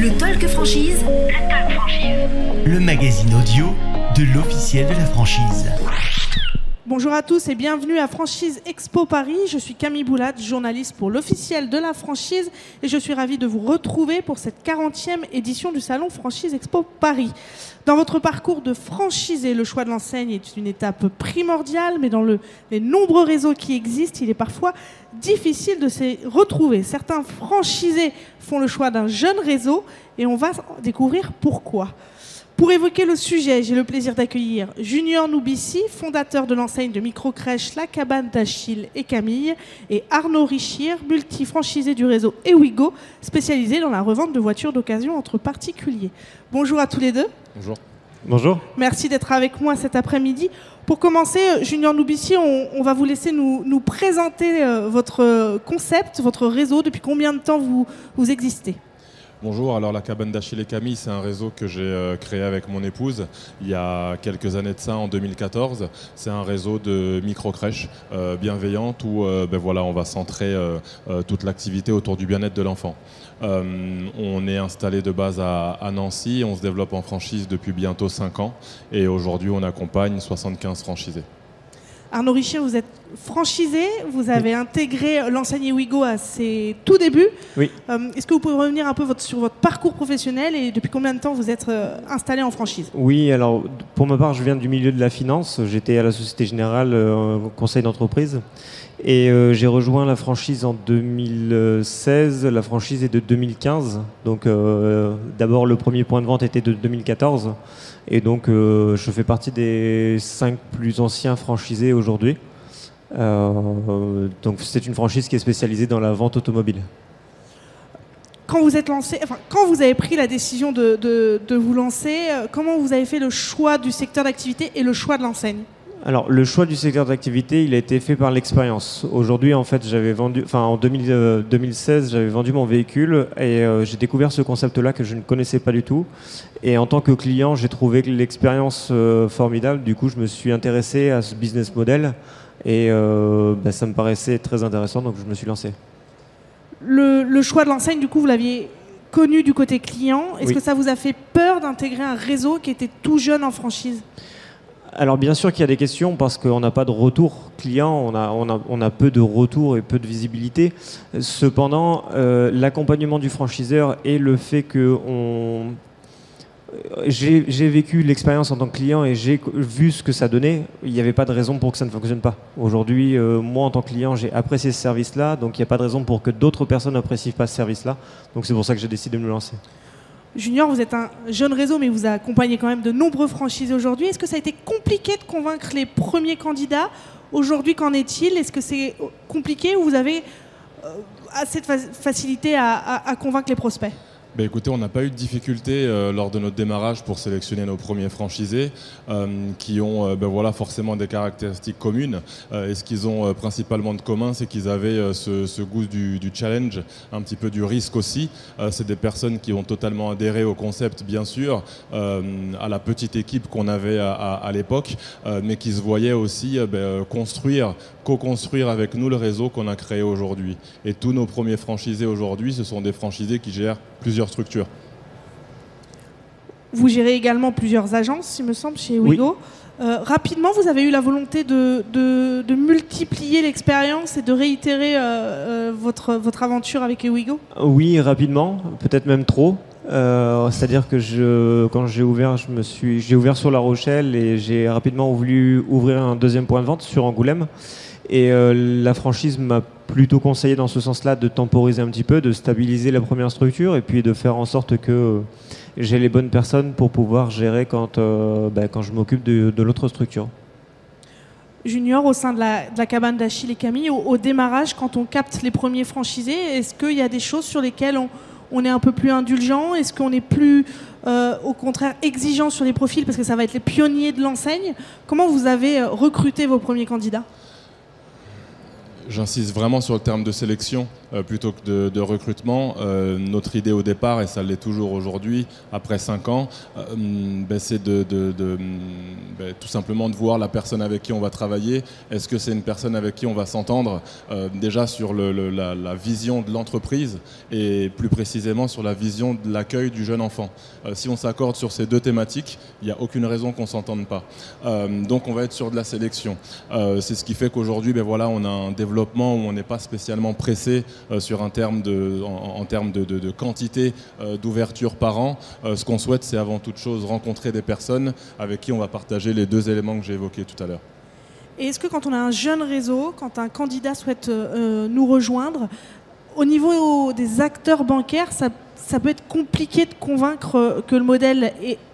Le Talk Franchise. Le Talk Franchise. Le magazine audio de l'officiel de la franchise. Bonjour à tous et bienvenue à Franchise Expo Paris. Je suis Camille Boulat, journaliste pour l'officiel de la franchise et je suis ravie de vous retrouver pour cette 40e édition du salon Franchise Expo Paris. Dans votre parcours de franchisé, le choix de l'enseigne est une étape primordiale, mais dans le, les nombreux réseaux qui existent, il est parfois difficile de se retrouver. Certains franchisés font le choix d'un jeune réseau et on va découvrir pourquoi. Pour évoquer le sujet, j'ai le plaisir d'accueillir Junior Noubissi, fondateur de l'enseigne de microcrèche La Cabane d'Achille et Camille, et Arnaud Richir, multi-franchisé du réseau Ewigo, spécialisé dans la revente de voitures d'occasion entre particuliers. Bonjour à tous les deux. Bonjour. Bonjour. Merci d'être avec moi cet après-midi. Pour commencer, Junior Noubissi, on, on, va vous laisser nous, nous présenter euh, votre concept, votre réseau. Depuis combien de temps vous, vous existez? Bonjour, alors la cabane d'Achille et Camille, c'est un réseau que j'ai euh, créé avec mon épouse il y a quelques années de ça, en 2014. C'est un réseau de micro-crèches euh, bienveillantes où euh, ben voilà, on va centrer toute l'activité autour du bien-être de l'enfant. on est installé de base à, Nancy, on se développe en franchise depuis bientôt 5 ans et aujourd'hui on accompagne 75 franchisés. Arnaud Richir, vous êtes franchisé, vous avez oui. intégré l'enseigne Wigo à ses tout débuts. Oui. Euh, Est-ce que vous pouvez revenir un peu votre, sur votre parcours professionnel et depuis combien de temps vous êtes euh, installé en franchise? Oui, alors pour ma part, je viens du milieu de la finance. J'étais à la Société Générale, euh, conseil d'entreprise. Et euh, j'ai rejoint la franchise en 2016. La franchise est de 2015. Donc d'abord, le premier point de vente était de 2014. Et donc, euh, je fais partie des cinq plus anciens franchisés aujourd'hui. Euh, donc, c'est une franchise qui est spécialisée dans la vente automobile. Quand vous avez pris la décision de vous lancer, euh, comment vous avez fait le choix du secteur d'activité et le choix de l'enseigne? Alors, le choix du secteur d'activité, il a été fait par l'expérience. Aujourd'hui, en fait, j'avais vendu, enfin, en 2000, euh, 2016, j'avais vendu mon véhicule et euh, j'ai découvert ce concept-là que je ne connaissais pas du tout. Et en tant que client, j'ai trouvé l'expérience euh, formidable. Du coup, je me suis intéressé à ce business model et bah, ça me paraissait très intéressant, donc je me suis lancé. Le, le choix de l'enseigne, du coup, vous l'aviez connu du côté client. Est-ce Oui. que ça vous a fait peur d'intégrer un réseau qui était tout jeune en franchise? Alors bien sûr qu'il y a des questions parce qu'on n'a pas de retour client, on a, peu de retour et peu de visibilité. Cependant, euh, l'accompagnement du franchiseur et le fait que j'ai j'ai vécu l'expérience en tant que client et j'ai vu ce que ça donnait, il n'y avait pas de raison pour que ça ne fonctionne pas. Aujourd'hui, euh, moi en tant que client, j'ai apprécié ce service-là, donc il n'y a pas de raison pour que d'autres personnes n'apprécient pas ce service-là. Donc c'est pour ça que j'ai décidé de me lancer. Junior, vous êtes un jeune réseau, mais vous accompagnez quand même de nombreux franchisés aujourd'hui. Est-ce que ça a été compliqué de convaincre les premiers candidats Aujourd'hui, qu'en est-il Est-ce que c'est compliqué ou vous avez euh, assez de fa facilité à convaincre les prospects Ben écoutez, on n'a pas eu de difficulté euh, lors de notre démarrage pour sélectionner nos premiers franchisés euh, qui ont euh, ben voilà, forcément des caractéristiques communes. Euh, et ce qu'ils ont principalement de commun, c'est qu'ils avaient ce, goût du, challenge, un petit peu du risque aussi. C'est des personnes qui ont totalement adhéré au concept, bien sûr, à la petite équipe qu'on avait à, l'époque, mais qui se voyaient aussi ben, construire, co-construire avec nous le réseau qu'on a créé aujourd'hui. Et tous nos premiers franchisés aujourd'hui, ce sont des franchisés qui gèrent plusieurs structures. Vous gérez également plusieurs agences, il me semble, chez Wigo. Oui. Euh, rapidement, vous avez eu la volonté de, de, de multiplier l'expérience et de réitérer euh, euh, votre, votre aventure avec Ewigo Oui, rapidement, peut-être même trop. Euh, C'est-à-dire que je, quand j'ai ouvert, je me suis, j'ai ouvert sur La Rochelle et j'ai rapidement voulu ouvrir un deuxième point de vente sur Angoulême. Et euh, la franchise m'a plutôt conseillé dans ce sens-là de temporiser un petit peu, de stabiliser la première structure et puis de faire en sorte que euh, j'ai les bonnes personnes pour pouvoir gérer quand, euh, ben, quand je m'occupe de, l'autre structure. Junior, au sein de la, cabane d'Achille et Camille, au, démarrage, quand on capte les premiers franchisés, est-ce qu'il y a des choses sur lesquelles on, on est un peu plus indulgent? Est-ce qu'on est plus, au contraire, exigeant sur les profils? Parce que ça va être les pionniers de l'enseigne. Comment vous avez recruté vos premiers candidats? J'insiste vraiment sur le terme de sélection euh, plutôt que de, recrutement. Euh, notre idée au départ, et ça l'est toujours aujourd'hui, après 5 ans, euh, ben, c'est de, de, ben, tout simplement de voir la personne avec qui on va travailler. Est-ce que c'est une personne avec qui on va s'entendre déjà sur la, vision de l'entreprise et plus précisément sur la vision de l'accueil du jeune enfant. Si on s'accorde sur ces deux thématiques, il n'y a aucune raison qu'on ne s'entende pas. Donc on va être sur de la sélection. C'est ce qui fait qu'aujourd'hui, ben voilà, on a un développement où on n'est pas spécialement pressé euh, sur un terme de, en, termes de, quantité euh, d'ouverture par an. Euh, ce qu'on souhaite, c'est avant toute chose rencontrer des personnes avec qui on va partager les deux éléments que j'ai évoqués tout à l'heure. Et est-ce que quand on a un jeune réseau, quand un candidat souhaite nous rejoindre, au niveau des acteurs bancaires, ça, peut être compliqué de convaincre que le modèle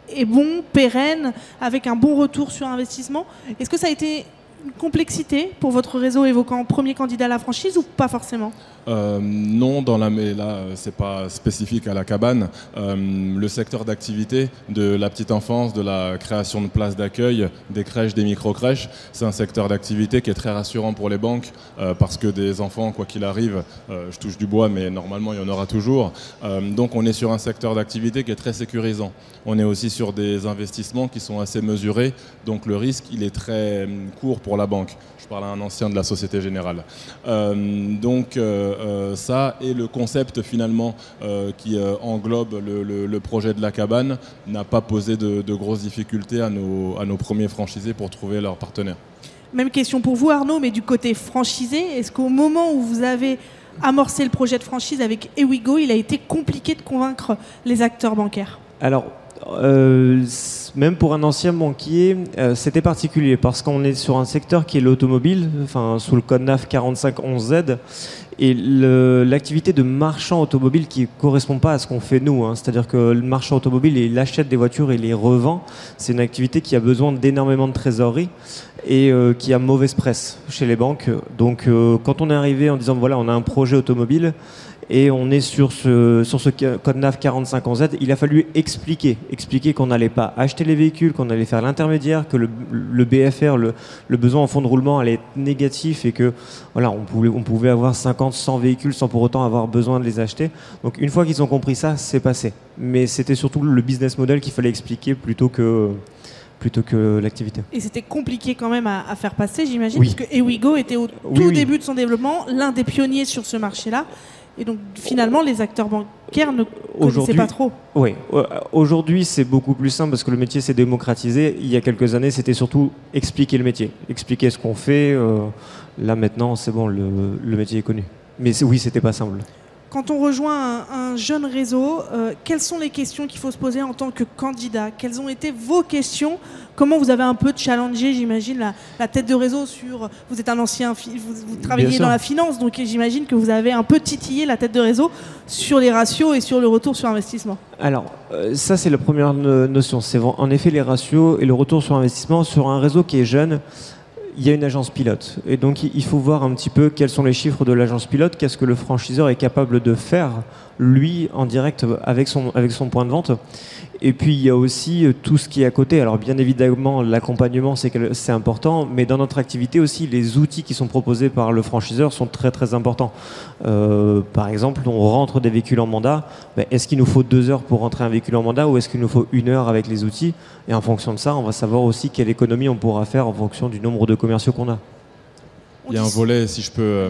est bon, pérenne, avec un bon retour sur investissement? Est-ce que ça a été complexité pour votre réseau évoquant premier candidat à la franchise ou pas forcément? Euh, non, dans la, mais là, euh, c'est pas spécifique à la cabane. Euh, le secteur d'activité de la petite enfance, de la création de places d'accueil, des crèches, des micro-crèches, c'est un secteur d'activité qui est très rassurant pour les banques parce que des enfants, quoi qu'il arrive, je touche du bois, mais normalement il y en aura toujours. Donc on est sur un secteur d'activité qui est très sécurisant. On est aussi sur des investissements qui sont assez mesurés, donc le risque il est très court pour la banque. Je parle à un ancien de la Société Générale. Donc ça et le concept finalement euh, qui euh, englobe le, le- le projet de la cabane n'a pas posé de, de grosses difficultés à nos, à nos premiers franchisés pour trouver leur partenaire. Même question pour vous Arnaud, mais du côté franchisé, est-ce qu'au moment où vous avez amorcé le projet de franchise avec Ewigo, il a été compliqué de convaincre les acteurs bancaires? Alors, euh, même pour un ancien banquier, euh, c'était particulier parce qu'on est sur un secteur qui est l'automobile, enfin sous le code NAF 4511Z, et l'activité de marchand automobile qui correspond pas à ce qu'on fait nous. hein. C'est-à-dire que le marchand automobile, il achète des voitures et les revend. C'est une activité qui a besoin d'énormément de trésorerie et euh, qui a mauvaise presse chez les banques. Donc, quand on est arrivé en disant voilà, on a un projet automobile et on est sur ce, sur ce code NAF 4511Z, il a fallu expliquer, expliquer qu'on n'allait pas acheter les véhicules, qu'on allait faire l'intermédiaire, que le, le BFR, le, le besoin en fonds de roulement allait être négatif et que voilà, on pouvait, on pouvait avoir 50, 100 véhicules sans pour autant avoir besoin de les acheter. Donc une fois qu'ils ont compris ça, c'est passé. Mais c'était surtout le business model qu'il fallait expliquer plutôt que, plutôt que l'activité. Et c'était compliqué quand même à, à faire passer, j'imagine, Oui. parce que Ewigo était au Oui, tout oui. début de son développement, l'un des pionniers sur ce marché-là. Et donc finalement, les acteurs bancaires ne connaissaient pas trop. Oui, euh, aujourd'hui c'est beaucoup plus simple parce que le métier s'est démocratisé. Il y a quelques années, c'était surtout expliquer le métier, expliquer ce qu'on fait. euh, là maintenant, c'est bon, le, le métier est connu. Mais oui, c'était pas simple. Quand on rejoint un, un jeune réseau, euh, quelles sont les questions qu'il faut se poser en tant que candidat Quelles ont été vos questions Comment vous avez un peu challengé, j'imagine, la, la tête de réseau sur... Vous êtes un ancien... Vous, vous travaillez dans la finance, donc j'imagine que vous avez un peu titillé la tête de réseau sur les ratios et sur le retour sur investissement. Alors, euh, ça c'est la première no- notion. C'est en effet les ratios et le retour sur investissement sur un réseau qui est jeune. Il y a une agence pilote. Et donc il faut voir un petit peu quels sont les chiffres de l'agence pilote, qu'est-ce que le franchiseur est capable de faire, lui, en direct avec son, avec son point de vente. Et puis il y a aussi euh, tout ce qui est à côté. Alors bien évidemment, l'accompagnement c'est important, mais dans notre activité aussi, les outils qui sont proposés par le franchiseur sont très très importants. Euh, par exemple, on rentre des véhicules en mandat. Est-ce qu'il nous faut deux heures pour rentrer un véhicule en mandat ou est-ce qu'il nous faut une heure avec les outils? Et en fonction de ça, on va savoir aussi quelle économie on pourra faire en fonction du nombre de commerciaux qu'on a. Il y a un volet, si je peux euh,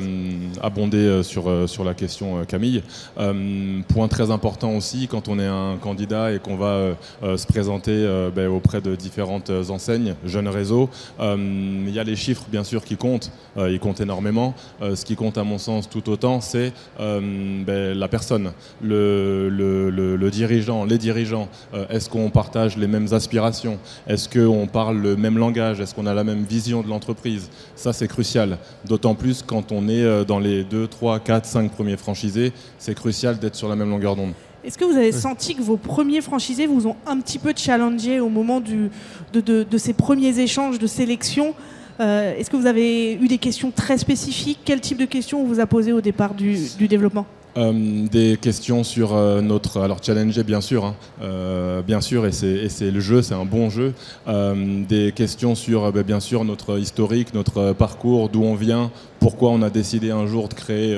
abonder euh, sur, euh, sur la question, Camille. Euh, point très important aussi, quand on est un candidat et qu'on va euh, se présenter ben, auprès de différentes enseignes, jeunes réseaux, il y a les chiffres, bien sûr, qui comptent. Ils comptent énormément. Ce qui compte, à mon sens, tout autant, c'est ben, la personne, le, le- le- le dirigeant, les dirigeants. Est-ce qu'on partage les mêmes aspirations? Est-ce qu'on parle le même langage? Est-ce qu'on a la même vision de l'entreprise? Ça, c'est crucial. D'autant plus quand on est euh, dans les 2, 3, 4, 5 premiers franchisés, c'est crucial d'être sur la même longueur d'onde. Est-ce que vous avez senti que vos premiers franchisés vous ont un petit peu challengé au moment du, de, de- de ces premiers échanges de sélection Euh, Est-ce que vous avez eu des questions très spécifiques? Quel type de questions on vous a posé au départ du, du développement? Euh, des questions sur euh, notre. Alors, challenger, bien sûr, hein. Euh, bien sûr, et c'est le jeu, c'est un bon jeu. des questions sur, ben, bien sûr, notre historique, notre parcours, d'où on vient, pourquoi on a décidé un jour de créer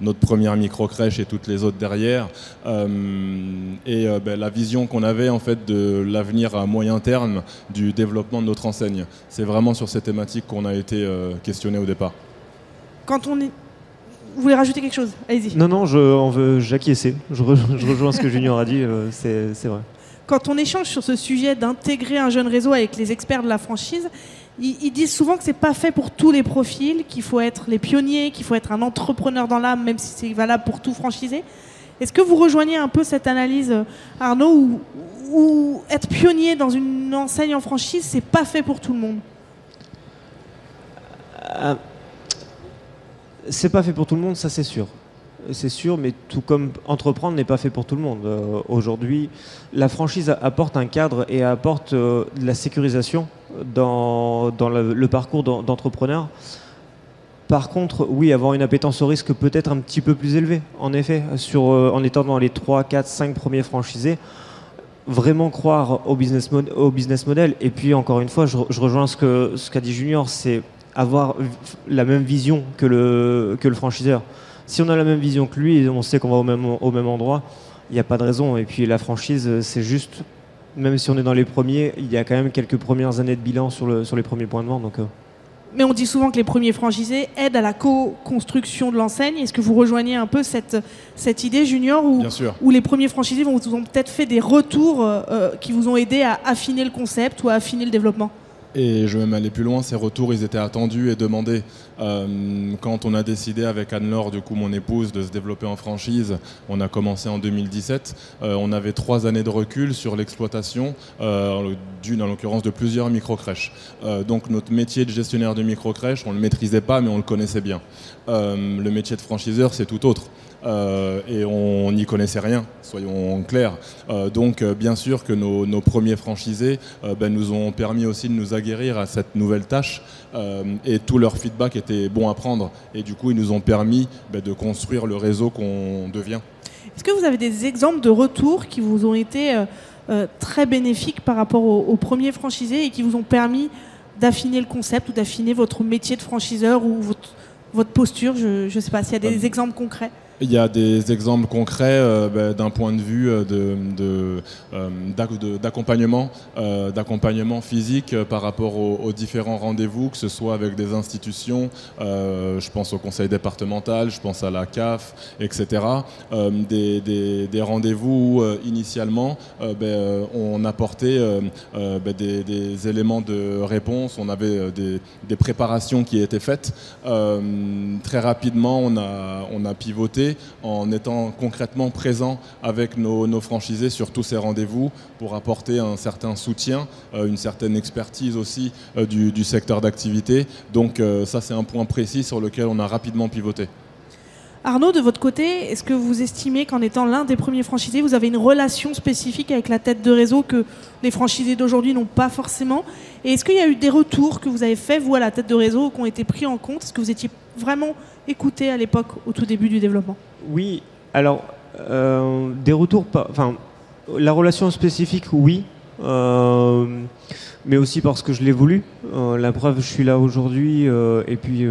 notre première micro-crèche et toutes les autres derrière. et ben, la vision qu'on avait, en fait, de l'avenir à moyen terme du développement de notre enseigne. C'est vraiment sur ces thématiques qu'on a été questionné au départ. Quand on est vous voulez rajouter quelque chose? Allez-y. Non, non, je, on veut, j'acquiescer. Je, je, rejoins ce que Junior a dit, euh, c'est, vrai. Quand on échange sur ce sujet d'intégrer un jeune réseau avec les experts de la franchise, ils, disent souvent que c'est pas fait pour tous les profils, qu'il faut être les pionniers, qu'il faut être un entrepreneur dans l'âme, même si c'est valable pour tout franchisé. Est-ce que vous rejoignez un peu cette analyse, Arnaud, ou être pionnier dans une enseigne en franchise, c'est pas fait pour tout le monde? Euh, c'est pas fait pour tout le monde, ça c'est sûr. C'est sûr, mais tout comme entreprendre n'est pas fait pour tout le monde. Euh, aujourd'hui, la franchise apporte un cadre et apporte euh, de la sécurisation dans, le, parcours d'entrepreneur. Par contre, oui, avoir une appétence au risque peut être un petit peu plus élevée, en effet, euh, en étant dans les 3, 4, 5 premiers franchisés vraiment croire au business, model. Et puis, encore une fois, je, rejoins ce qu'a dit Junior, c'est avoir la même vision que le, que le franchiseur. Si on a la même vision que lui et on sait qu'on va au même, au même endroit, il n'y a pas de raison. Et puis la franchise, c'est juste, même si on est dans les premiers, il y a quand même quelques premières années de bilan sur, le, sur les premiers points de vente. Donc, euh. Mais on dit souvent que les premiers franchisés aident à la co-construction de l'enseigne. Est-ce que vous rejoignez un peu cette, cette idée, Junior, où, où les premiers franchisés vous ont peut-être fait des retours euh, euh, qui vous ont aidé à affiner le concept ou à affiner le développement? Et je vais même aller plus loin, ces retours, ils étaient attendus et demandés. Euh, quand on a décidé avec Anne-Laure, du coup mon épouse, de se développer en franchise, on a commencé en 2017. Euh, on avait trois années de recul sur l'exploitation euh, d'une, en l'occurrence, de plusieurs micro-crèches. donc notre métier de gestionnaire de micro-crèche, on ne le maîtrisait pas, mais on le connaissait bien. le métier de franchiseur, c'est tout autre. Euh, et on n'y connaissait rien, soyons clairs. Euh, donc euh, bien sûr que nos, premiers franchisés ben, nous ont permis aussi de nous aguerrir à cette nouvelle tâche et tout leur feedback était bon à prendre et du coup ils nous ont permis ben, de construire le réseau qu'on devient. Est-ce que vous avez des exemples de retours qui vous ont été très bénéfiques par rapport aux, premiers franchisés et qui vous ont permis d'affiner le concept ou d'affiner votre métier de franchiseur ou votre, posture? Je ne sais pas s'il y a des exemples concrets. Il y a des exemples concrets euh, ben, d'un point de vue euh, euh, d'accompagnement, physique par rapport aux, différents rendez-vous, que ce soit avec des institutions, je pense au conseil départemental, je pense à la CAF, etc. des, rendez-vous où initialement ben, on apportait ben, des, éléments de réponse, on avait des, préparations qui étaient faites. très rapidement, on a pivoté en étant concrètement présent avec nos, franchisés sur tous ces rendez-vous pour apporter un certain soutien, euh, une certaine expertise aussi euh, du, secteur d'activité. Donc euh, ça c'est un point précis sur lequel on a rapidement pivoté. Arnaud, de votre côté, est-ce que vous estimez qu'en étant l'un des premiers franchisés, vous avez une relation spécifique avec la tête de réseau que les franchisés d'aujourd'hui n'ont pas forcément? Et est-ce qu'il y a eu des retours que vous avez faits, vous, à la tête de réseau, qui ont été pris en compte? Est-ce que vous étiez vraiment écouté à l'époque, au tout début du développement? Oui, alors, euh, des retours, enfin, la relation spécifique, oui. Euh, mais aussi parce que je l'ai voulu. Euh, la preuve, je suis là aujourd'hui et puis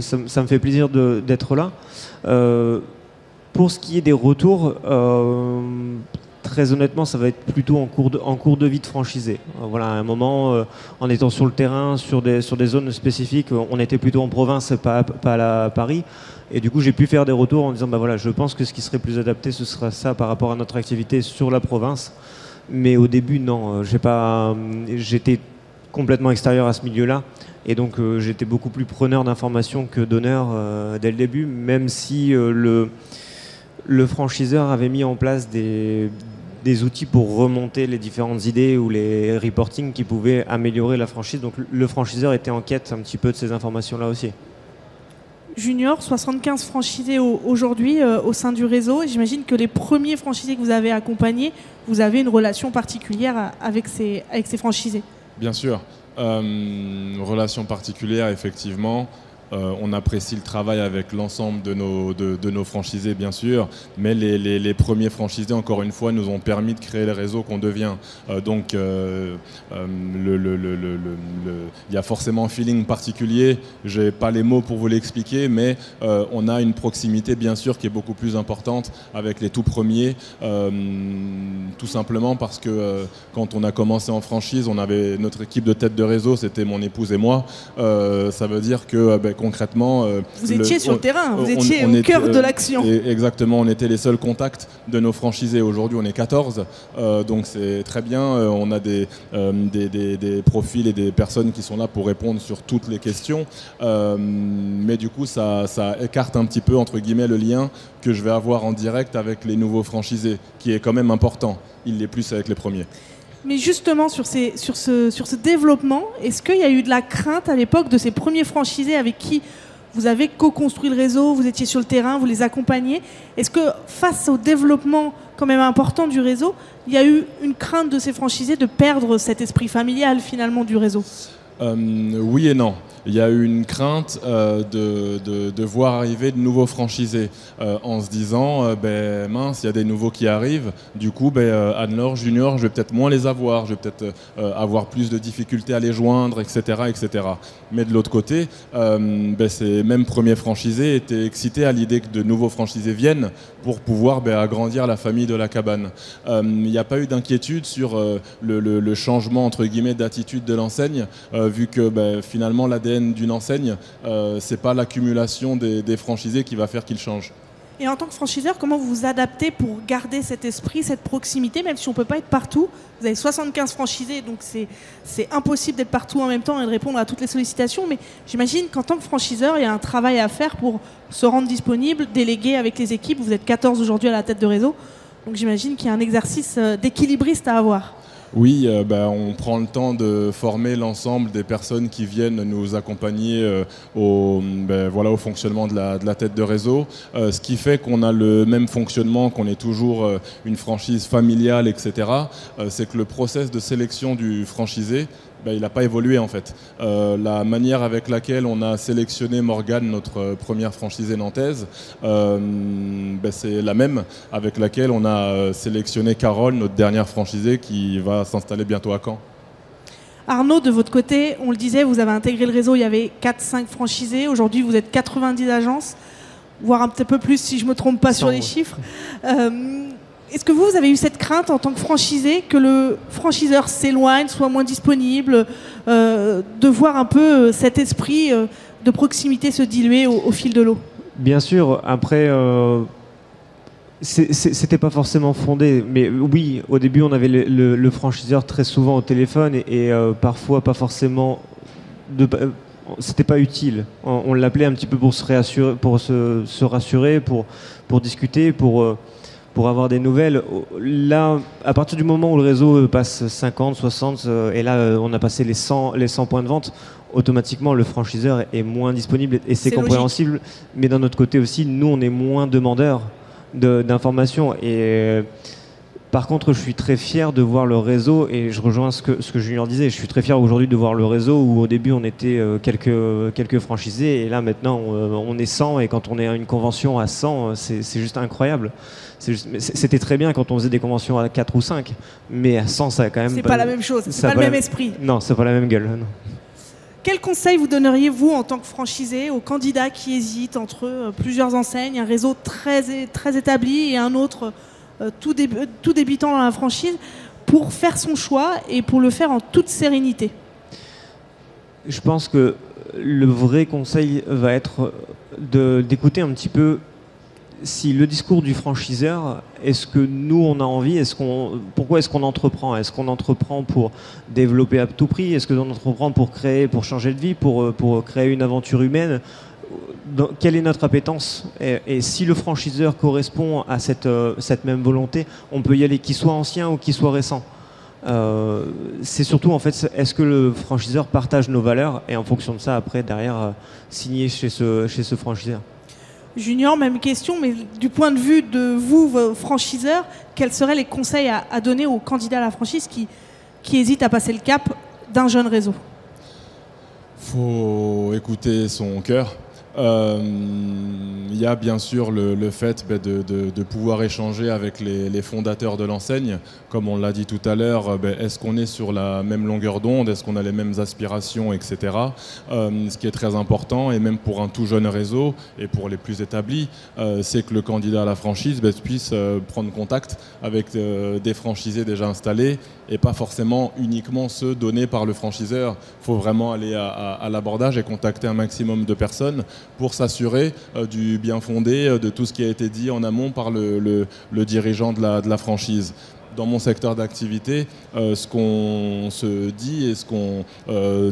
ça, me fait plaisir d'être là. Euh, pour ce qui est des retours, euh, très honnêtement, ça va être plutôt en cours de, en cours de vie de franchisé. Euh, voilà, à un moment, en étant sur le terrain, sur des, sur des zones spécifiques, on était plutôt en province, pas, pas à Paris. Et du coup, j'ai pu faire des retours en disant, bah voilà, je pense que ce qui serait plus adapté, ce sera ça par rapport à notre activité sur la province. Mais au début, non, j'ai pas, j'étais complètement extérieur à ce milieu-là. Et donc euh, j'étais beaucoup plus preneur d'informations que donneur euh, dès le début, même si euh, le, le franchiseur avait mis en place des, des outils pour remonter les différentes idées ou les reporting qui pouvaient améliorer la franchise. Donc le franchiseur était en quête un petit peu de ces informations-là aussi. Junior, 75 franchisés aujourd'hui au sein du réseau. J'imagine que les premiers franchisés que vous avez accompagnés, vous avez une relation particulière avec ces, avec ces franchisés. Bien sûr. Euh, relation particulière, effectivement. Euh, on apprécie le travail avec l'ensemble de nos, de, nos franchisés, bien sûr, mais les, premiers franchisés, encore une fois, nous ont permis de créer le réseau qu'on devient. Euh, donc, il y a forcément un feeling particulier. Je n'ai pas les mots pour vous l'expliquer, mais on a une proximité, bien sûr, qui est beaucoup plus importante avec les tout premiers, tout simplement parce que quand on a commencé en franchise, on avait notre équipe de tête de réseau, c'était mon épouse et moi. ça veut dire que ben, concrètement. Euh, vous étiez sur le terrain, vous étiez au cœur de l'action. Exactement, on était les seuls contacts de nos franchisés. Aujourd'hui, on est 14, euh, donc c'est très bien. Euh, on a des, des, profils et des personnes qui sont là pour répondre sur toutes les questions. mais du coup, ça, ça écarte un petit peu, entre guillemets, le lien que je vais avoir en direct avec les nouveaux franchisés, qui est quand même important. Il l'est plus avec les premiers. Mais justement, sur, ce développement, est-ce qu'il y a eu de la crainte à l'époque de ces premiers franchisés avec qui vous avez co-construit le réseau, vous étiez sur le terrain, vous les accompagnez? Est-ce que face au développement quand même important du réseau, il y a eu une crainte de ces franchisés de perdre cet esprit familial finalement du réseau? Euh, Oui et non il y a eu une crainte euh, de, de, voir arriver de nouveaux franchisés euh, en se disant euh, ben mince, il y a des nouveaux qui arrivent, du coup ben, Anne-Laure Junior, je vais peut-être moins les avoir, je vais peut-être avoir plus de difficultés à les joindre, etc. etc. Mais de l'autre côté, ben, ces mêmes premiers franchisés étaient excités à l'idée que de nouveaux franchisés viennent pour pouvoir ben, agrandir la famille de la cabane. Il n'y a pas eu d'inquiétude sur le, le, changement entre guillemets d'attitude de l'enseigne, vu que ben, finalement l'ADN d'une enseigne, euh, c'est pas l'accumulation des, franchisés qui va faire qu'il change. Et en tant que franchiseur, comment vous vous adaptez pour garder cet esprit, cette proximité, même si on ne peut pas être partout? Vous avez 75 franchisés, donc c'est impossible d'être partout en même temps et de répondre à toutes les sollicitations. Mais j'imagine qu'en tant que franchiseur, il y a un travail à faire pour se rendre disponible, déléguer avec les équipes. Vous êtes 14 aujourd'hui à la tête de réseau, donc j'imagine qu'il y a un exercice euh, d'équilibriste à avoir. Oui, euh, ben, on prend le temps de former l'ensemble des personnes qui viennent nous accompagner euh, au, ben, au fonctionnement de la, de la, tête de réseau, euh, ce qui fait qu'on a le même fonctionnement, qu'on est toujours une franchise familiale, etc. C'est que le process de sélection du franchisé, ben, il n'a pas évolué en fait. Euh, la manière avec laquelle on a sélectionné Morgane, notre euh, première franchisée nantaise, euh, ben, c'est la même avec laquelle on a sélectionné Carole, notre dernière franchisée qui va s'installer bientôt à Caen. Arnaud, de votre côté, on le disait, vous avez intégré le réseau, il y avait 4-5 franchisés. Aujourd'hui, vous êtes 90 agences, voire un petit peu plus si je ne me trompe pas sur les chiffres. Est-ce que vous, avez eu cette crainte en tant que franchisé que le franchiseur s'éloigne, soit moins disponible, euh, de voir un peu euh, cet esprit euh, de proximité se diluer au, fil de l'eau? Bien sûr, après, c'était pas forcément fondé, mais oui, au début, on avait le, franchiseur très souvent au téléphone et, parfois pas forcément. C'était pas utile. On, l'appelait un petit peu pour se, pour se, rassurer, pour discuter, pour pour avoir des nouvelles. Là, à partir du moment où le réseau passe 50, 60, euh, et là euh, on a passé les 100, les 100 points de vente, automatiquement le franchiseur est moins disponible et c'est compréhensible. Mais d'un autre côté aussi, nous on est moins demandeurs d'informations. Et euh, par contre, je suis très fier de voir le réseau, et je rejoins ce que, ce que Junior disait, je suis très fier aujourd'hui de voir le réseau où au début on était quelques, quelques franchisés, et là maintenant on est 100, et quand on est à une convention à 100, c'est juste incroyable. C'était très bien quand on faisait des conventions à 4 ou 5, mais à 100, ça a quand même. C'est pas, la même chose, c'est pas, le même esprit. Non, c'est pas la même gueule. Quel conseil vous donneriez, vous, en tant que franchisé, aux candidats qui hésitent entre euh, plusieurs enseignes, un réseau très, très établi et un autre euh, tout, débutant dans la franchise, pour faire son choix et pour le faire en toute sérénité. Je pense que le vrai conseil va être d'écouter un petit peu si le discours du franchiseur, est-ce que nous on a envie, pourquoi est-ce qu'on entreprend? Est-ce qu'on entreprend pour développer à tout prix? Est-ce qu'on entreprend pour créer, pour changer de vie, pour créer une aventure humaine? Quelle est notre appétence et, si le franchiseur correspond à cette, euh, cette même volonté, on peut y aller, qu'il soit ancien ou qu'il soit récent. Euh, c'est surtout en fait, est-ce que le franchiseur partage nos valeurs et en fonction de ça, après, derrière, signer chez ce, chez ce franchiseur? Junior, même question, mais du point de vue de vous, vos franchiseurs, quels seraient les conseils à, donner aux candidats à la franchise qui, qui hésitent à passer le cap d'un jeune réseau? Faut écouter son cœur. Euh, il y a bien sûr le, fait ben, de, pouvoir échanger avec les, fondateurs de l'enseigne. Comme on l'a dit tout à l'heure, ben, est-ce qu'on est sur la même longueur d'onde? Est-ce qu'on a les mêmes aspirations, etc. Euh, ce qui est très important, et même pour un tout jeune réseau et pour les plus établis, euh, c'est que le candidat à la franchise ben, puisse prendre contact avec des franchisés déjà installés et pas forcément uniquement ceux donnés par le franchiseur. Il faut vraiment aller à l'abordage et contacter un maximum de personnes pour s'assurer euh, du bien fondé euh, de tout ce qui a été dit en amont par le, dirigeant de la, franchise. Dans mon secteur d'activité, euh, ce qu'on se dit et ce qu'on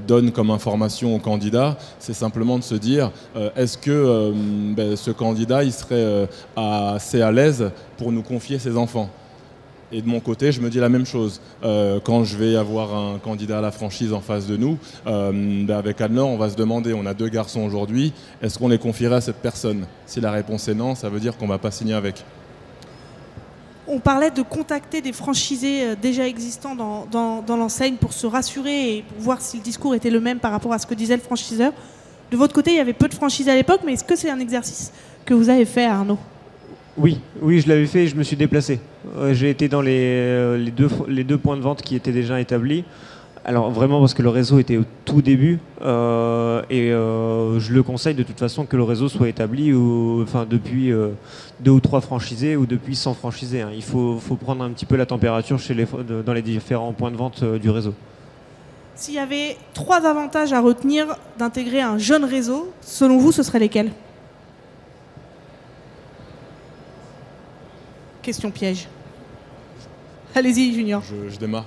donne comme information aux candidats, c'est simplement de se dire est-ce que ben, ce candidat il serait assez à l'aise pour nous confier ses enfants? Et de mon côté, je me dis la même chose. Euh, quand je vais avoir un candidat à la franchise en face de nous, euh, ben avec Anne-Laure, on va se demander, on a deux garçons aujourd'hui, est-ce qu'on les confierait à cette personne? Si la réponse est non, ça veut dire qu'on ne va pas signer avec. On parlait de contacter des franchisés euh, déjà existants dans, dans, dans l'enseigne pour se rassurer et pour voir si le discours était le même par rapport à ce que disait le franchiseur. De votre côté, il y avait peu de franchisés à l'époque, mais est-ce que c'est un exercice que vous avez fait, Arnaud? Oui, oui, je l'avais fait et je me suis déplacé. J'ai été dans les, euh, deux, les deux points de vente qui étaient déjà établis. Alors vraiment parce que le réseau était au tout début euh, et euh, je le conseille de toute façon que le réseau soit établi enfin, depuis deux ou trois franchisés ou depuis 100 franchisés. Hein. Il faut, faut, prendre un petit peu la température chez les, dans les différents points de vente du réseau. S'il y avait trois avantages à retenir d'intégrer un jeune réseau, selon vous, ce seraient lesquels? Question piège. Allez-y, Junior. Je, démarre.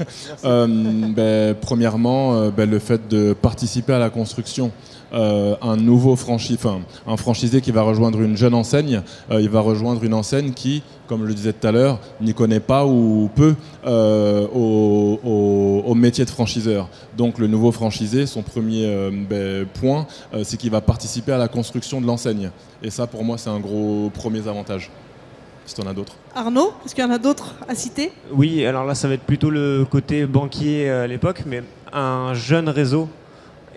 euh, ben, premièrement, euh, ben, le fait de participer à la construction. Euh, un nouveau franchi, un franchisé qui va rejoindre une jeune enseigne, il va rejoindre une enseigne qui, comme je le disais tout à l'heure, n'y connaît pas ou peu au, métier de franchiseur. Donc le nouveau franchisé, son premier ben, point, c'est qu'il va participer à la construction de l'enseigne. Et ça, pour moi, c'est un gros premier avantage si tu en as d'autres. Arnaud, est-ce qu'il y en a d'autres à citer? Oui, alors là, ça va être plutôt le côté banquier à l'époque, mais un jeune réseau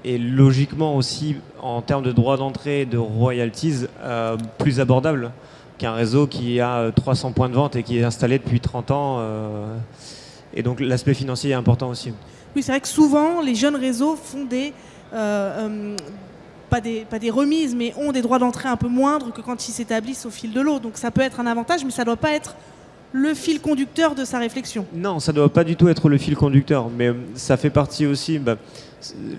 et logiquement aussi en termes de droits d'entrée et de royalties euh, plus abordable qu'un réseau qui a 300 points de vente et qui est installé depuis 30 ans. Euh, et donc l'aspect financier est important aussi. Oui, c'est vrai que souvent les jeunes réseaux font des... Euh, pas des, remises, mais ont des droits d'entrée un peu moindres que quand ils s'établissent au fil de l'eau. Donc ça peut être un avantage, mais ça ne doit pas être le fil conducteur de sa réflexion. Non, ça ne doit pas du tout être le fil conducteur, mais ça fait partie aussi... Bah,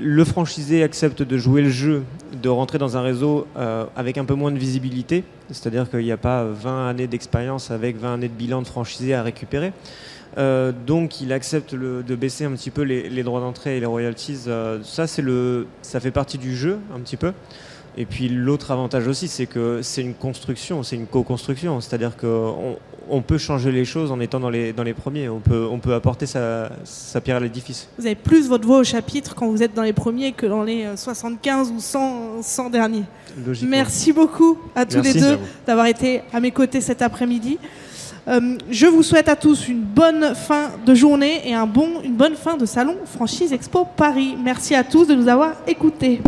le franchisé accepte de jouer le jeu, de rentrer dans un réseau euh, avec un peu moins de visibilité, c'est-à-dire qu'il n'y a pas 20 années d'expérience avec 20 années de bilan de franchisé à récupérer. Euh, donc il accepte le, de baisser un petit peu les, les droits d'entrée et les royalties. Euh, ça, c'est le, ça fait partie du jeu un petit peu. Et puis l'autre avantage aussi, c'est que c'est une construction, c'est une co-construction. C'est-à-dire qu'on on peut changer les choses en étant dans les, dans les premiers. On peut, on peut apporter sa, sa pierre à l'édifice. Vous avez plus votre voix au chapitre quand vous êtes dans les premiers que dans les 75 ou 100, 100 derniers. Merci beaucoup à tous Merci. les deux d'avoir été à mes côtés cet après-midi. Euh, je vous souhaite à tous une bonne fin de journée et un bon, une bonne fin de salon Franchise Expo Paris. Merci à tous de nous avoir écoutés.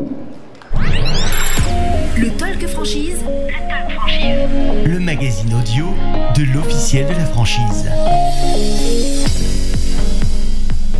Le Talk Franchise. Le Talk Franchise. Le magazine audio de l'officiel de la franchise.